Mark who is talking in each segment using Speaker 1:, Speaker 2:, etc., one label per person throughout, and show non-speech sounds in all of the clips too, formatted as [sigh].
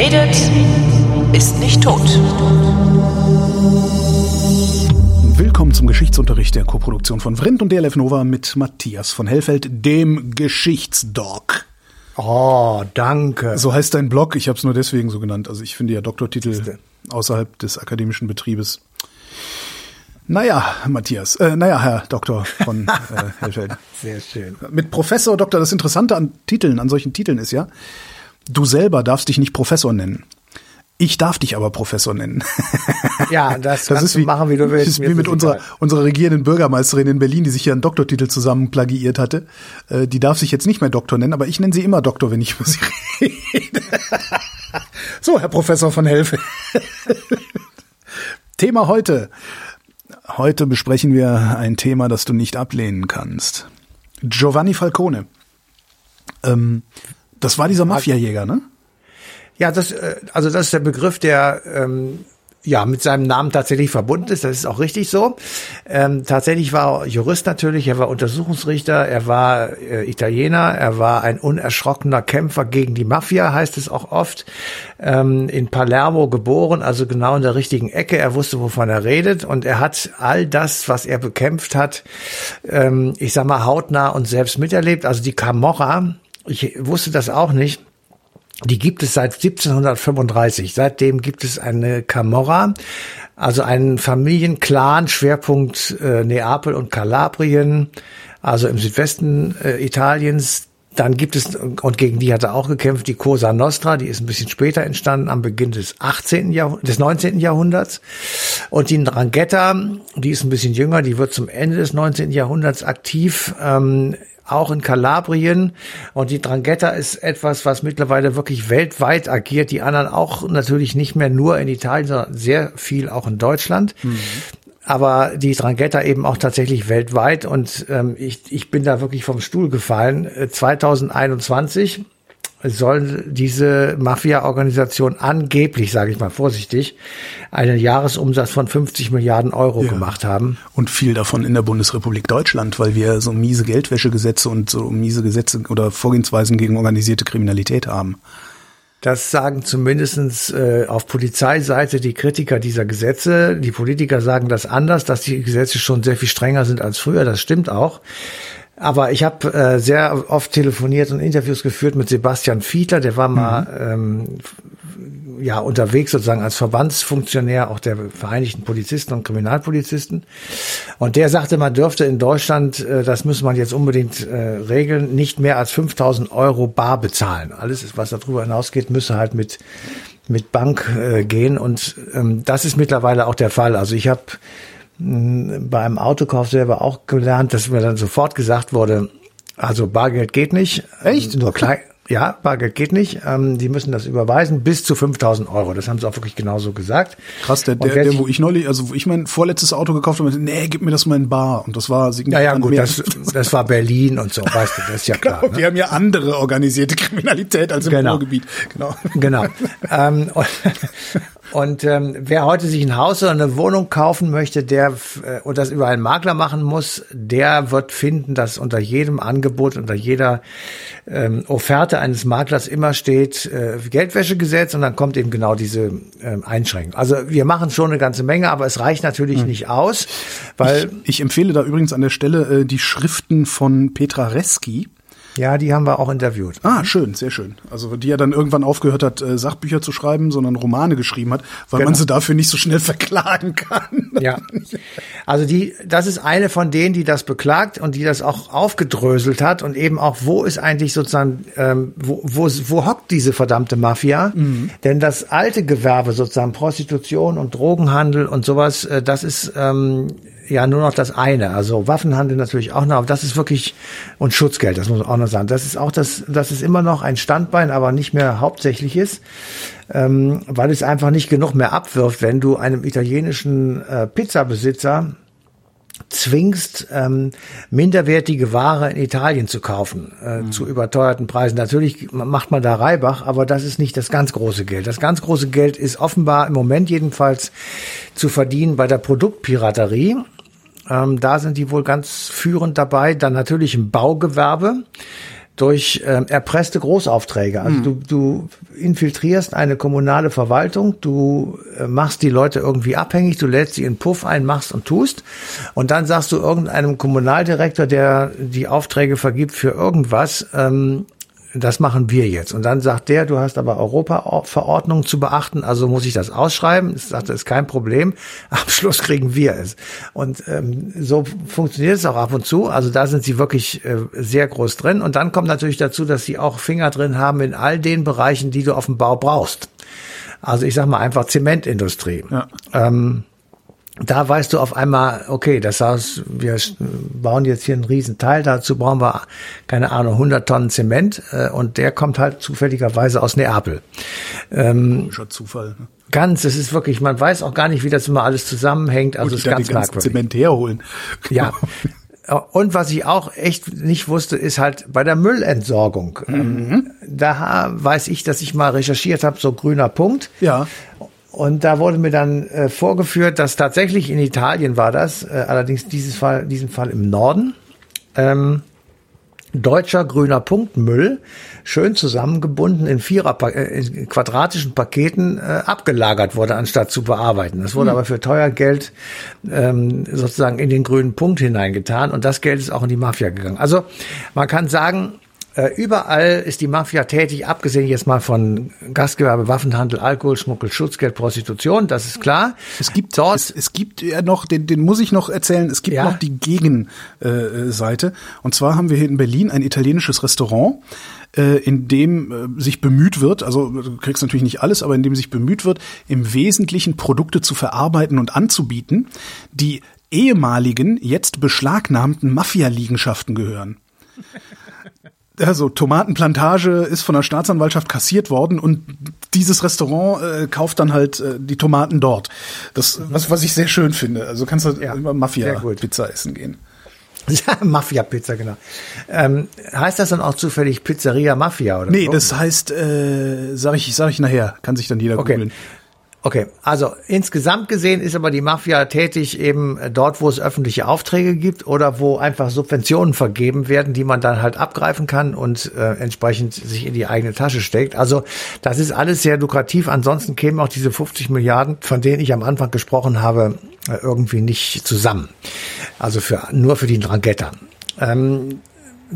Speaker 1: redet, ist nicht tot.
Speaker 2: Willkommen zum Geschichtsunterricht der Koproduktion von Vrindt und DLF Nova mit Matthias von Hellfeld, dem Geschichtsdoc.
Speaker 3: Oh, danke.
Speaker 2: So heißt dein Blog, ich habe es nur deswegen so genannt. Also ich finde ja Doktortitel außerhalb des akademischen Betriebes. Naja, Matthias, äh, naja, Herr Doktor von äh, [laughs] Hellfeld.
Speaker 3: Sehr schön.
Speaker 2: Mit Professor, Doktor, das Interessante an Titeln, an solchen Titeln ist ja, du selber darfst dich nicht Professor nennen. Ich darf dich aber Professor nennen. [laughs]
Speaker 3: Ja, das,
Speaker 2: Das ist wie,
Speaker 3: machen, wie du willst.
Speaker 2: Das ist wie mit unserer,
Speaker 3: egal.
Speaker 2: unserer regierenden Bürgermeisterin in Berlin, die sich hier einen Doktortitel zusammen plagiiert hatte. Äh, die darf sich jetzt nicht mehr Doktor nennen, aber ich nenne sie immer Doktor, wenn ich über sie [laughs] rede. so, Herr Professor von Helfe. [laughs] Thema heute. Heute besprechen wir ein Thema, das du nicht ablehnen kannst. Giovanni Falcone. Ähm, das war dieser Mafiajäger, ne?
Speaker 3: Ja, das, äh, also das ist der Begriff, der ähm, ja mit seinem Namen tatsächlich verbunden ist. Das ist auch richtig so. Ähm, tatsächlich war er Jurist natürlich. Er war Untersuchungsrichter. Er war äh, Italiener. Er war ein unerschrockener Kämpfer gegen die Mafia, heißt es auch oft. Ähm, in Palermo geboren, also genau in der richtigen Ecke. Er wusste, wovon er redet und er hat all das, was er bekämpft hat, ähm, ich sag mal hautnah und selbst miterlebt. Also die Camorra. Ich wusste das auch nicht. Die gibt es seit 1735. Seitdem gibt es eine Camorra, also einen Familienclan, Schwerpunkt äh, Neapel und Kalabrien, also im Südwesten äh, Italiens. Dann gibt es, und gegen die hat er auch gekämpft, die Cosa Nostra, die ist ein bisschen später entstanden, am Beginn des 18. Jahrhunderts, des 19. Jahrhunderts. Und die Drangheta, die ist ein bisschen jünger, die wird zum Ende des 19. Jahrhunderts aktiv. Ähm, auch in Kalabrien. Und die Drangheta ist etwas, was mittlerweile wirklich weltweit agiert. Die anderen auch natürlich nicht mehr nur in Italien, sondern sehr viel auch in Deutschland. Aber die Drangheta eben auch tatsächlich weltweit. Und ähm, ich, ich bin da wirklich vom Stuhl gefallen. Äh, 2021 soll diese Mafia-Organisation angeblich, sage ich mal vorsichtig, einen Jahresumsatz von 50 Milliarden Euro gemacht haben.
Speaker 2: Und viel davon in der Bundesrepublik Deutschland, weil wir so miese Geldwäschegesetze und so miese Gesetze oder Vorgehensweisen gegen organisierte Kriminalität haben.
Speaker 3: Das sagen zumindestens äh, auf Polizeiseite die Kritiker dieser Gesetze. Die Politiker sagen das anders, dass die Gesetze schon sehr viel strenger sind als früher. Das stimmt auch. Aber ich habe äh, sehr oft telefoniert und Interviews geführt mit Sebastian Fiedler, der war mal ähm, ja unterwegs sozusagen als Verbandsfunktionär auch der Vereinigten Polizisten und Kriminalpolizisten. Und der sagte, man dürfte in Deutschland, äh, das muss man jetzt unbedingt äh, regeln, nicht mehr als 5000 Euro bar bezahlen. Alles, was darüber hinausgeht, müsse halt mit mit Bank äh, gehen. Und ähm, das ist mittlerweile auch der Fall. Also ich habe beim Autokauf selber auch gelernt, dass mir dann sofort gesagt wurde, also Bargeld geht nicht. Echt? Nur klein. Ja, Bargeld geht nicht. Ähm, die müssen das überweisen bis zu 5000 Euro. Das haben sie auch wirklich genauso gesagt.
Speaker 2: Krass, der, der, der wo ich neulich, also wo ich mein vorletztes Auto gekauft habe, nee, gib mir das mal in Bar. Und das war
Speaker 3: Ja,
Speaker 2: signifikant
Speaker 3: ja, gut,
Speaker 2: mehr
Speaker 3: das,
Speaker 2: als 50.
Speaker 3: das war Berlin und so, weißt du, das ist ja [laughs] klar. Ne?
Speaker 2: Wir haben ja andere organisierte Kriminalität als im
Speaker 3: Genau.
Speaker 2: Ruhrgebiet. Genau.
Speaker 3: Genau. [laughs] ähm, und und ähm, wer heute sich ein Haus oder eine Wohnung kaufen möchte, der äh, und das über einen Makler machen muss, der wird finden, dass unter jedem Angebot, unter jeder ähm, Offerte eines Maklers immer steht äh, Geldwäschegesetz und dann kommt eben genau diese ähm, Einschränkung. Also wir machen schon eine ganze Menge, aber es reicht natürlich nicht aus, weil
Speaker 2: Ich, ich empfehle da übrigens an der Stelle äh, die Schriften von Petra Reski.
Speaker 3: Ja, die haben wir auch interviewt.
Speaker 2: Ah, schön, sehr schön. Also die ja dann irgendwann aufgehört hat, äh, Sachbücher zu schreiben, sondern Romane geschrieben hat, weil man
Speaker 3: Genau.
Speaker 2: sie dafür nicht so schnell [laughs] verklagen kann.
Speaker 3: Ja. Also die, das ist eine von denen, die das beklagt und die das auch aufgedröselt hat und eben auch, wo ist eigentlich sozusagen, ähm, wo, wo, wo hockt diese verdammte Mafia? Denn das alte Gewerbe sozusagen, Prostitution und Drogenhandel und sowas, äh, das ist ähm, ja nur noch das eine. Also Waffenhandel natürlich auch noch, aber das ist wirklich, und Schutzgeld, das muss man auch noch sagen. Das ist auch das, das ist immer noch ein Standbein, aber nicht mehr hauptsächliches ähm, weil es einfach nicht genug mehr abwirft, wenn du einem italienischen äh, Pizzabesitzer zwingst, ähm, minderwertige Ware in Italien zu kaufen, äh, zu überteuerten Preisen. Natürlich macht man da Reibach, aber das ist nicht das ganz große Geld. Das ganz große Geld ist offenbar im Moment jedenfalls zu verdienen bei der Produktpiraterie. Ähm, da sind die wohl ganz führend dabei. Dann natürlich im Baugewerbe. durch ähm, erpresste Großaufträge. Also du, du infiltrierst eine kommunale Verwaltung, du äh, machst die Leute irgendwie abhängig, du lädst sie in Puff ein, machst und tust und dann sagst du irgendeinem Kommunaldirektor, der die Aufträge vergibt für irgendwas, ähm, das machen wir jetzt. Und dann sagt der, du hast aber Europaverordnungen zu beachten, also muss ich das ausschreiben. Ich sagte, ist kein Problem. [laughs] Am Schluss kriegen wir es. Und ähm, so funktioniert es auch ab und zu. Also da sind sie wirklich äh, sehr groß drin. Und dann kommt natürlich dazu, dass sie auch Finger drin haben in all den Bereichen, die du auf dem Bau brauchst. Also ich sag mal einfach Zementindustrie. Ja. Ähm, da weißt du auf einmal, okay, das heißt, wir bauen jetzt hier einen riesen Teil, dazu brauchen wir, keine Ahnung, 100 Tonnen Zement äh, und der kommt halt zufälligerweise aus Neapel. Ähm, Zufall. Ne? Ganz, es ist wirklich, man weiß auch gar nicht, wie das immer alles zusammenhängt, also es ist ganz merkwürdig.
Speaker 2: Zement herholen.
Speaker 3: Ja. [laughs] Und was ich auch echt nicht wusste, ist halt bei der Müllentsorgung. Mhm. Da weiß ich, dass ich mal recherchiert habe, so grüner Punkt.
Speaker 2: Ja.
Speaker 3: Und da wurde mir dann äh, vorgeführt, dass tatsächlich in Italien war das, äh, allerdings dieses Fall, diesen Fall im Norden, ähm, deutscher grüner Punktmüll schön zusammengebunden in vierer äh, in quadratischen Paketen äh, abgelagert wurde, anstatt zu bearbeiten. Das wurde mhm. aber für teuer Geld ähm, sozusagen in den grünen Punkt hineingetan und das Geld ist auch in die Mafia gegangen. Also man kann sagen, überall ist die Mafia tätig, abgesehen jetzt mal von Gastgewerbe, Waffenhandel, Alkohol, Schmuggel, Schutzgeld, Prostitution, das ist klar.
Speaker 2: Es gibt dort, es, es gibt ja noch, den, den muss ich noch erzählen, es gibt ja. noch die Gegenseite. Äh, Und zwar haben wir hier in Berlin ein italienisches Restaurant, äh, in dem äh, sich bemüht wird, also du kriegst natürlich nicht alles, aber in dem sich bemüht wird, im Wesentlichen Produkte zu verarbeiten und anzubieten, die ehemaligen, jetzt beschlagnahmten Mafia-Liegenschaften gehören also Tomatenplantage ist von der Staatsanwaltschaft kassiert worden und dieses Restaurant äh, kauft dann halt äh, die Tomaten dort. Das, was, was ich sehr schön finde. Also kannst du ja, immer Mafia-Pizza essen gehen. [laughs]
Speaker 3: Ja, Mafia-Pizza, genau. Ähm, heißt das dann auch zufällig Pizzeria Mafia oder
Speaker 2: Nee, das heißt, äh, sag ich, sag ich nachher, kann sich dann jeder okay. googeln.
Speaker 3: Okay, also insgesamt gesehen ist aber die Mafia tätig eben dort, wo es öffentliche Aufträge gibt oder wo einfach Subventionen vergeben werden, die man dann halt abgreifen kann und äh, entsprechend sich in die eigene Tasche steckt. Also das ist alles sehr lukrativ. Ansonsten kämen auch diese 50 Milliarden, von denen ich am Anfang gesprochen habe, äh, irgendwie nicht zusammen. Also für, nur für die Drangheta. Ähm,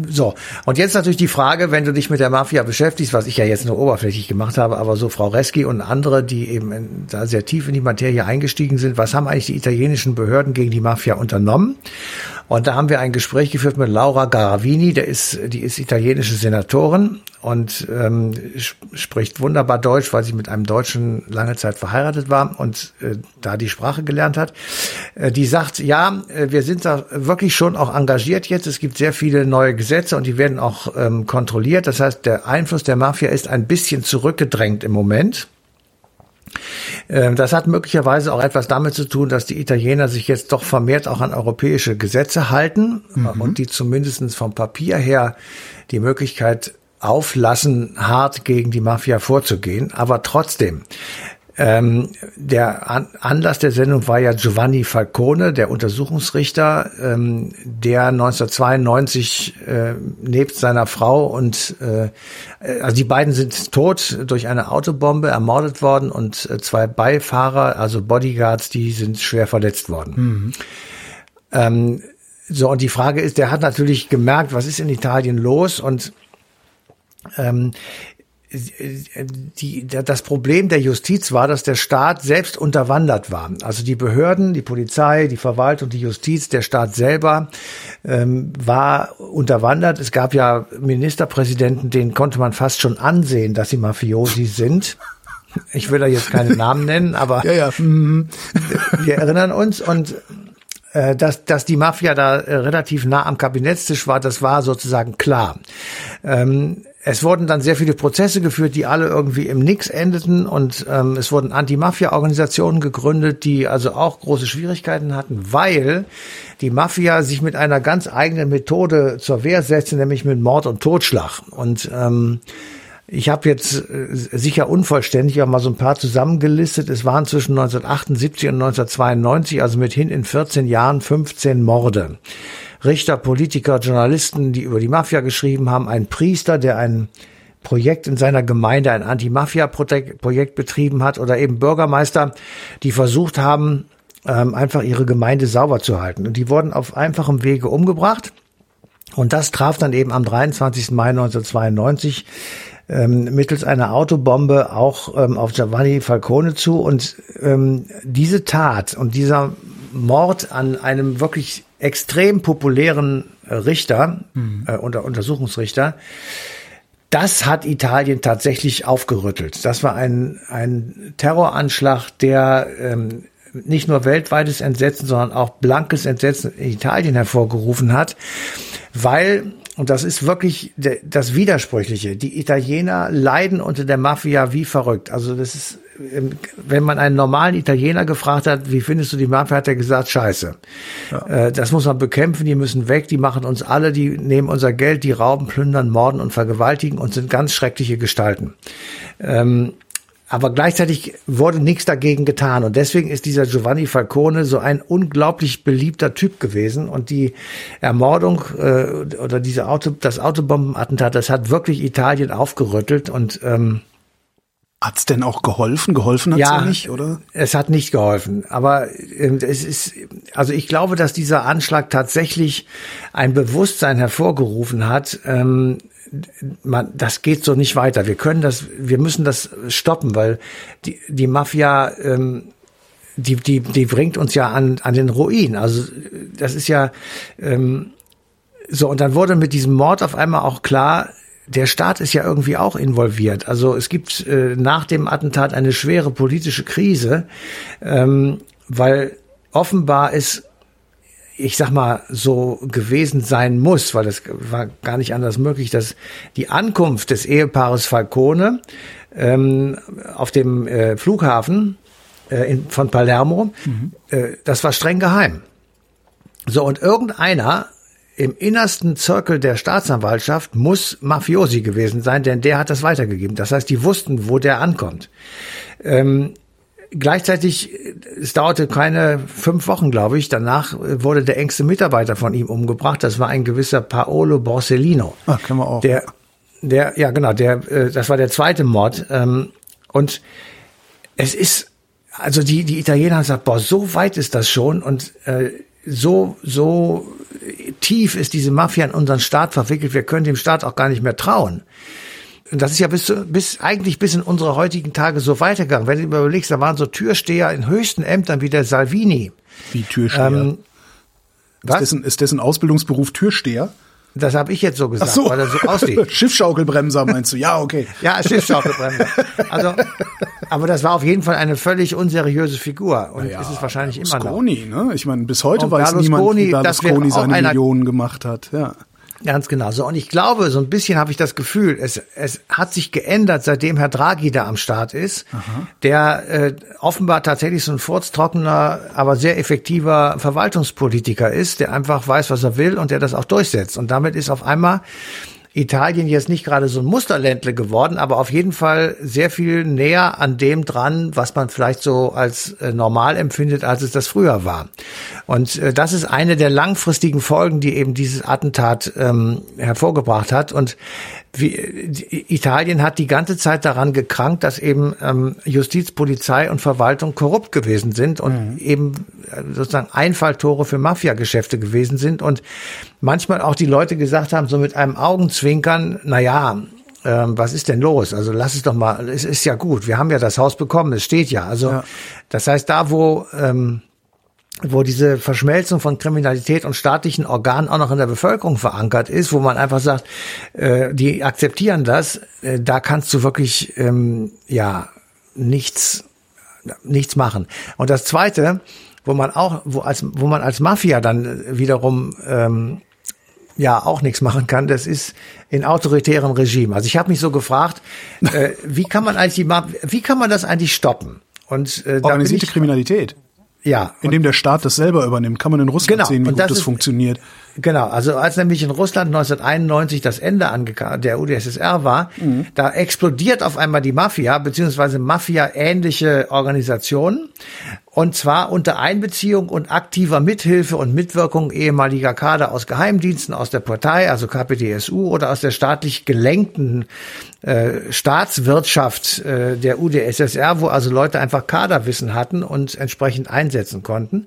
Speaker 3: so, und jetzt natürlich die Frage, wenn du dich mit der Mafia beschäftigst, was ich ja jetzt nur oberflächlich gemacht habe, aber so Frau Reski und andere, die eben in, da sehr tief in die Materie eingestiegen sind, was haben eigentlich die italienischen Behörden gegen die Mafia unternommen? Und da haben wir ein Gespräch geführt mit Laura Garavini, der ist, die ist italienische Senatorin und ähm, spricht wunderbar Deutsch, weil sie mit einem Deutschen lange Zeit verheiratet war und äh, da die Sprache gelernt hat. Äh, die sagt, ja, äh, wir sind da wirklich schon auch engagiert jetzt. Es gibt sehr viele neue Gesetze und die werden auch ähm, kontrolliert. Das heißt, der Einfluss der Mafia ist ein bisschen zurückgedrängt im Moment. Ähm, das hat möglicherweise auch etwas damit zu tun, dass die Italiener sich jetzt doch vermehrt auch an europäische Gesetze halten mhm. und die zumindest vom Papier her die Möglichkeit auflassen, hart gegen die Mafia vorzugehen. Aber trotzdem, ähm, der An Anlass der Sendung war ja Giovanni Falcone, der Untersuchungsrichter, ähm, der 1992 äh, nebst seiner Frau und äh, also die beiden sind tot durch eine Autobombe ermordet worden und äh, zwei Beifahrer, also Bodyguards, die sind schwer verletzt worden. Mhm. Ähm, so und die Frage ist, der hat natürlich gemerkt, was ist in Italien los und ähm, die, das Problem der Justiz war, dass der Staat selbst unterwandert war. Also die Behörden, die Polizei, die Verwaltung, die Justiz, der Staat selber ähm, war unterwandert. Es gab ja Ministerpräsidenten, denen konnte man fast schon ansehen, dass sie Mafiosi sind. Ich will da jetzt keine Namen nennen, aber
Speaker 2: ja, ja.
Speaker 3: Mhm. wir erinnern uns und äh, dass, dass die Mafia da relativ nah am Kabinettstisch war, das war sozusagen klar. Ähm, es wurden dann sehr viele Prozesse geführt, die alle irgendwie im Nix endeten und ähm, es wurden Anti-Mafia-Organisationen gegründet, die also auch große Schwierigkeiten hatten, weil die Mafia sich mit einer ganz eigenen Methode zur Wehr setzte, nämlich mit Mord und Totschlag. Und ähm, ich habe jetzt äh, sicher unvollständig auch mal so ein paar zusammengelistet. Es waren zwischen 1978 und 1992, also mithin in 14 Jahren 15 Morde. Richter, Politiker, Journalisten, die über die Mafia geschrieben haben, ein Priester, der ein Projekt in seiner Gemeinde, ein Anti-Mafia-Projekt betrieben hat oder eben Bürgermeister, die versucht haben, ähm, einfach ihre Gemeinde sauber zu halten. Und die wurden auf einfachem Wege umgebracht. Und das traf dann eben am 23. Mai 1992 ähm, mittels einer Autobombe auch ähm, auf Giovanni Falcone zu. Und ähm, diese Tat und dieser Mord an einem wirklich extrem populären Richter, mhm. äh, unter Untersuchungsrichter, das hat Italien tatsächlich aufgerüttelt. Das war ein, ein Terroranschlag, der ähm, nicht nur weltweites Entsetzen, sondern auch blankes Entsetzen in Italien hervorgerufen hat, weil und das ist wirklich das Widersprüchliche. Die Italiener leiden unter der Mafia wie verrückt. Also das ist, wenn man einen normalen Italiener gefragt hat, wie findest du die Mafia, hat er gesagt, scheiße. Ja. Äh, das muss man bekämpfen, die müssen weg, die machen uns alle, die nehmen unser Geld, die rauben, plündern, morden und vergewaltigen und sind ganz schreckliche Gestalten. Ähm, aber gleichzeitig wurde nichts dagegen getan. Und deswegen ist dieser Giovanni Falcone so ein unglaublich beliebter Typ gewesen. Und die Ermordung äh, oder diese Auto, das Autobombenattentat, das hat wirklich Italien aufgerüttelt. Und ähm,
Speaker 2: Hat's denn auch geholfen? Geholfen hat's ja, ja nicht, oder?
Speaker 3: Es hat nicht geholfen. Aber äh, es ist, also ich glaube, dass dieser Anschlag tatsächlich ein Bewusstsein hervorgerufen hat, ähm, man, das geht so nicht weiter. Wir können das, wir müssen das stoppen, weil die, die Mafia, ähm, die, die, die bringt uns ja an, an den Ruin. Also das ist ja ähm, so. Und dann wurde mit diesem Mord auf einmal auch klar, der Staat ist ja irgendwie auch involviert. Also es gibt äh, nach dem Attentat eine schwere politische Krise, ähm, weil offenbar ist ich sag mal, so gewesen sein muss, weil es war gar nicht anders möglich, dass die Ankunft des Ehepaares Falcone ähm, auf dem äh, Flughafen äh, in, von Palermo, mhm. äh, das war streng geheim. So, und irgendeiner im innersten Zirkel der Staatsanwaltschaft muss Mafiosi gewesen sein, denn der hat das weitergegeben. Das heißt, die wussten, wo der ankommt. Ähm, Gleichzeitig, es dauerte keine fünf Wochen, glaube ich. Danach wurde der engste Mitarbeiter von ihm umgebracht. Das war ein gewisser Paolo Borsellino.
Speaker 2: Ah, kennen wir auch.
Speaker 3: Der, der, ja genau, der, äh, das war der zweite Mord. Ähm, und es ist, also die, die Italiener haben gesagt, boah, so weit ist das schon und äh, so, so tief ist diese Mafia in unseren Staat verwickelt, wir können dem Staat auch gar nicht mehr trauen. Und das ist ja bis, bis eigentlich bis in unsere heutigen Tage so weitergegangen. Wenn du überlegst, da waren so Türsteher in höchsten Ämtern wie der Salvini.
Speaker 2: Wie Türsteher? Ähm, was? Ist dessen, ist dessen Ausbildungsberuf Türsteher?
Speaker 3: Das habe ich jetzt so gesagt,
Speaker 2: so.
Speaker 3: weil er so aussieht. [laughs]
Speaker 2: Schiffschaukelbremser meinst du? Ja, okay.
Speaker 3: ja, Schiffschaukelbremser. Also, aber das war auf jeden Fall eine völlig unseriöse Figur und ja, ist es wahrscheinlich immer noch.
Speaker 2: Berlusconi, ne? Ich meine, bis heute und weiß niemand, wie Berlusconi seine Millionen gemacht hat. Ja.
Speaker 3: Ganz genau so. Und ich glaube, so ein bisschen habe ich das Gefühl, es, es hat sich geändert, seitdem Herr Draghi da am Start ist, Aha. der äh, offenbar tatsächlich so ein furztrockener, aber sehr effektiver Verwaltungspolitiker ist, der einfach weiß, was er will und der das auch durchsetzt. Und damit ist auf einmal Italien jetzt nicht gerade so ein Musterländle geworden, aber auf jeden Fall sehr viel näher an dem dran, was man vielleicht so als äh, normal empfindet, als es das früher war. Und äh, das ist eine der langfristigen Folgen, die eben dieses Attentat ähm, hervorgebracht hat. Und wie, Italien hat die ganze Zeit daran gekrankt, dass eben ähm, Justiz, Polizei und Verwaltung korrupt gewesen sind und mhm. eben äh, sozusagen Einfalltore für Mafiageschäfte gewesen sind und manchmal auch die Leute gesagt haben, so mit einem Augenzwinkern, na ja, ähm, was ist denn los? Also lass es doch mal, es ist ja gut, wir haben ja das Haus bekommen, es steht ja. Also ja. das heißt, da wo ähm, wo diese Verschmelzung von Kriminalität und staatlichen Organen auch noch in der Bevölkerung verankert ist, wo man einfach sagt, äh, die akzeptieren das, äh, da kannst du wirklich ähm, ja nichts nichts machen. Und das Zweite, wo man auch, wo als wo man als Mafia dann wiederum ähm, ja auch nichts machen kann, das ist in autoritären Regimen. Also ich habe mich so gefragt, äh, wie kann man eigentlich die, wie kann man das eigentlich stoppen?
Speaker 2: Und äh, organisierte Kriminalität.
Speaker 3: Ja.
Speaker 2: Indem der Staat das selber übernimmt. Kann man in Russland genau. sehen, wie gut das, das funktioniert.
Speaker 3: Genau, also als nämlich in Russland 1991 das Ende der UdSSR war, mhm. da explodiert auf einmal die Mafia, beziehungsweise Mafia-ähnliche Organisationen. Und zwar unter Einbeziehung und aktiver Mithilfe und Mitwirkung ehemaliger Kader aus Geheimdiensten, aus der Partei, also KPDSU oder aus der staatlich gelenkten äh, Staatswirtschaft äh, der UdSSR, wo also Leute einfach Kaderwissen hatten und entsprechend einsetzen konnten.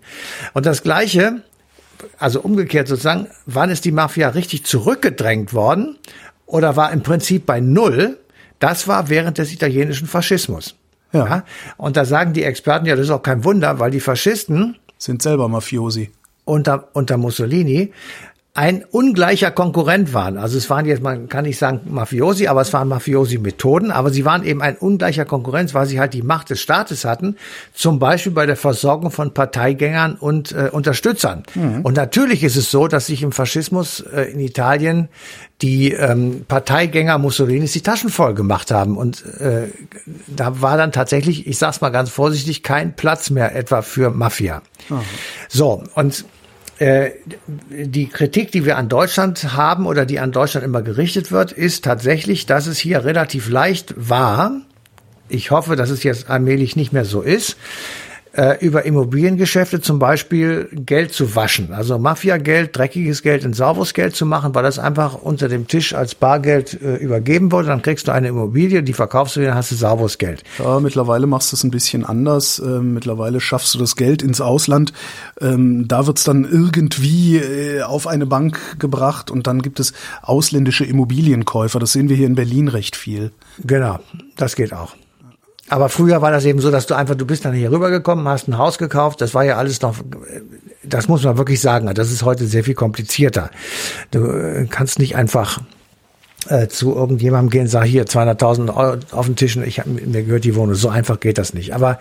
Speaker 3: Und das Gleiche also umgekehrt sozusagen, wann ist die Mafia richtig zurückgedrängt worden oder war im Prinzip bei Null? Das war während des italienischen Faschismus. Ja. ja. Und da sagen die Experten, ja, das ist auch kein Wunder, weil die Faschisten
Speaker 2: sind selber Mafiosi.
Speaker 3: Unter, unter Mussolini ein ungleicher Konkurrent waren. Also es waren jetzt, man kann nicht sagen Mafiosi, aber es waren Mafiosi-Methoden, aber sie waren eben ein ungleicher Konkurrenz, weil sie halt die Macht des Staates hatten, zum Beispiel bei der Versorgung von Parteigängern und äh, Unterstützern. Mhm. Und natürlich ist es so, dass sich im Faschismus äh, in Italien die ähm, Parteigänger Mussolinis die Taschen voll gemacht haben. Und äh, da war dann tatsächlich, ich sag's mal ganz vorsichtig, kein Platz mehr etwa für Mafia. Mhm. So, und die Kritik, die wir an Deutschland haben oder die an Deutschland immer gerichtet wird, ist tatsächlich, dass es hier relativ leicht war. Ich hoffe, dass es jetzt allmählich nicht mehr so ist äh, über Immobiliengeschäfte zum Beispiel Geld zu waschen. Also Mafiageld, dreckiges Geld in sauberes Geld zu machen, weil das einfach unter dem Tisch als Bargeld äh, übergeben wurde. Dann kriegst du eine Immobilie, die verkaufst du, dann hast du sauberes Geld.
Speaker 2: Ja, mittlerweile machst du es ein bisschen anders. Äh, mittlerweile schaffst du das Geld ins Ausland. Ähm, da wird's dann irgendwie äh, auf eine Bank gebracht und dann gibt es ausländische Immobilienkäufer. Das sehen wir hier in Berlin recht viel.
Speaker 3: Genau, das geht auch. Aber früher war das eben so, dass du einfach, du bist dann hier rübergekommen, hast ein Haus gekauft, das war ja alles noch, das muss man wirklich sagen, das ist heute sehr viel komplizierter. Du äh, kannst nicht einfach äh, zu irgendjemandem gehen und sagen, hier 200.000 Euro auf den Tisch ich, mir gehört die Wohnung. So einfach geht das nicht. Aber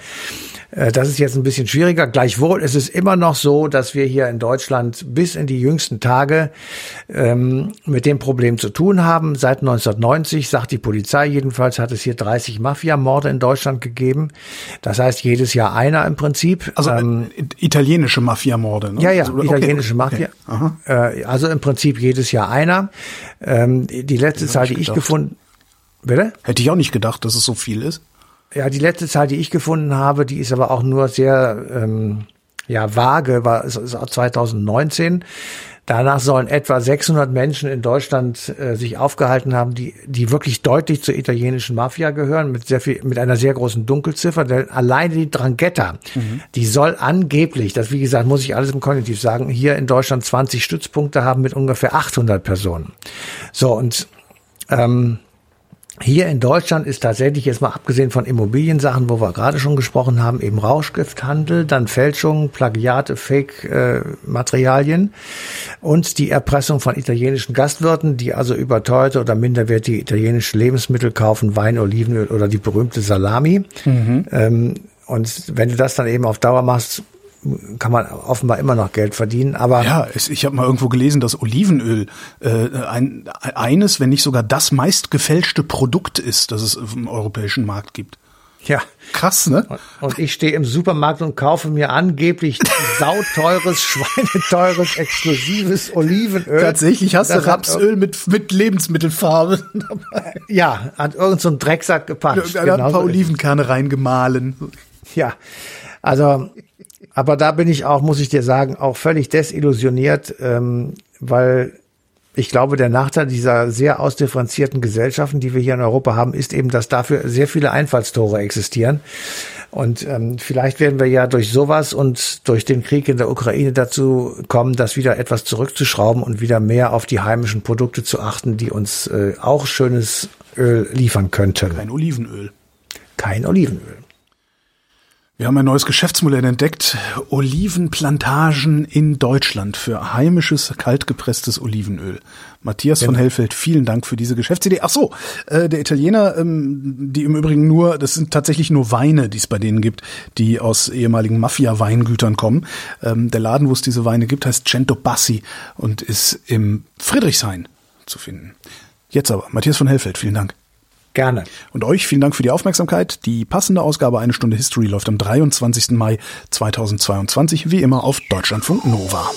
Speaker 3: das ist jetzt ein bisschen schwieriger. Gleichwohl ist es immer noch so, dass wir hier in Deutschland bis in die jüngsten Tage ähm, mit dem Problem zu tun haben. Seit 1990, sagt die Polizei jedenfalls, hat es hier 30 Mafiamorde in Deutschland gegeben. Das heißt, jedes Jahr einer im Prinzip.
Speaker 2: Also äh, ähm, italienische Mafiamorde,
Speaker 3: ne? Ja, ja, also, italienische okay, Mafia. Okay. Äh, also im Prinzip jedes Jahr einer. Ähm, die letzte Zahl, die ich gefunden
Speaker 2: Bitte? Hätte ich auch nicht gedacht, dass es so viel ist.
Speaker 3: Ja, die letzte Zahl, die ich gefunden habe, die ist aber auch nur sehr ähm, ja vage, war ist, ist auch 2019. Danach sollen etwa 600 Menschen in Deutschland äh, sich aufgehalten haben, die, die wirklich deutlich zur italienischen Mafia gehören, mit sehr viel, mit einer sehr großen Dunkelziffer. Denn alleine die Drangheta, mhm. die soll angeblich, das wie gesagt, muss ich alles im Konjunktiv sagen, hier in Deutschland 20 Stützpunkte haben mit ungefähr 800 Personen. So und ähm, hier in Deutschland ist tatsächlich jetzt mal abgesehen von Immobiliensachen, wo wir gerade schon gesprochen haben, eben Rauschgifthandel, dann Fälschung, Plagiate, Fake-Materialien äh, und die Erpressung von italienischen Gastwirten, die also überteuerte oder minderwertige italienische Lebensmittel kaufen, Wein, Olivenöl oder die berühmte Salami. Mhm. Ähm, und wenn du das dann eben auf Dauer machst, kann man offenbar immer noch Geld verdienen. Aber
Speaker 2: ja, ich habe mal irgendwo gelesen, dass Olivenöl äh, ein, eines, wenn nicht sogar das meist gefälschte Produkt ist, das es im europäischen Markt gibt.
Speaker 3: Ja.
Speaker 2: Krass, ne?
Speaker 3: Und ich stehe im Supermarkt und kaufe mir angeblich [laughs] sauteures, schweineteures, exklusives Olivenöl.
Speaker 2: Tatsächlich hast du Rapsöl mit, mit Lebensmittelfarbe
Speaker 3: dabei. [laughs] Ja, hat irgendein so Drecksack gepackt.
Speaker 2: Da hat ein paar Olivenkerne reingemahlen.
Speaker 3: Ja, also aber da bin ich auch, muss ich dir sagen, auch völlig desillusioniert, ähm, weil ich glaube, der Nachteil dieser sehr ausdifferenzierten Gesellschaften, die wir hier in Europa haben, ist eben, dass dafür sehr viele Einfallstore existieren. Und ähm, vielleicht werden wir ja durch sowas und durch den Krieg in der Ukraine dazu kommen, das wieder etwas zurückzuschrauben und wieder mehr auf die heimischen Produkte zu achten, die uns äh, auch schönes Öl liefern könnten.
Speaker 2: Kein Olivenöl.
Speaker 3: Kein Olivenöl.
Speaker 2: Wir haben ein neues Geschäftsmodell entdeckt. Olivenplantagen in Deutschland für heimisches, kaltgepresstes Olivenöl. Matthias genau. von Hellfeld, vielen Dank für diese Geschäftsidee. Ach so, äh, der Italiener, ähm, die im Übrigen nur, das sind tatsächlich nur Weine, die es bei denen gibt, die aus ehemaligen Mafia-Weingütern kommen. Ähm, der Laden, wo es diese Weine gibt, heißt Cento Bassi und ist im Friedrichshain zu finden. Jetzt aber, Matthias von Hellfeld, vielen Dank.
Speaker 3: Gerne.
Speaker 2: Und euch vielen Dank für die Aufmerksamkeit. Die passende Ausgabe Eine Stunde History läuft am 23. Mai 2022, wie immer auf Deutschlandfunk Nova.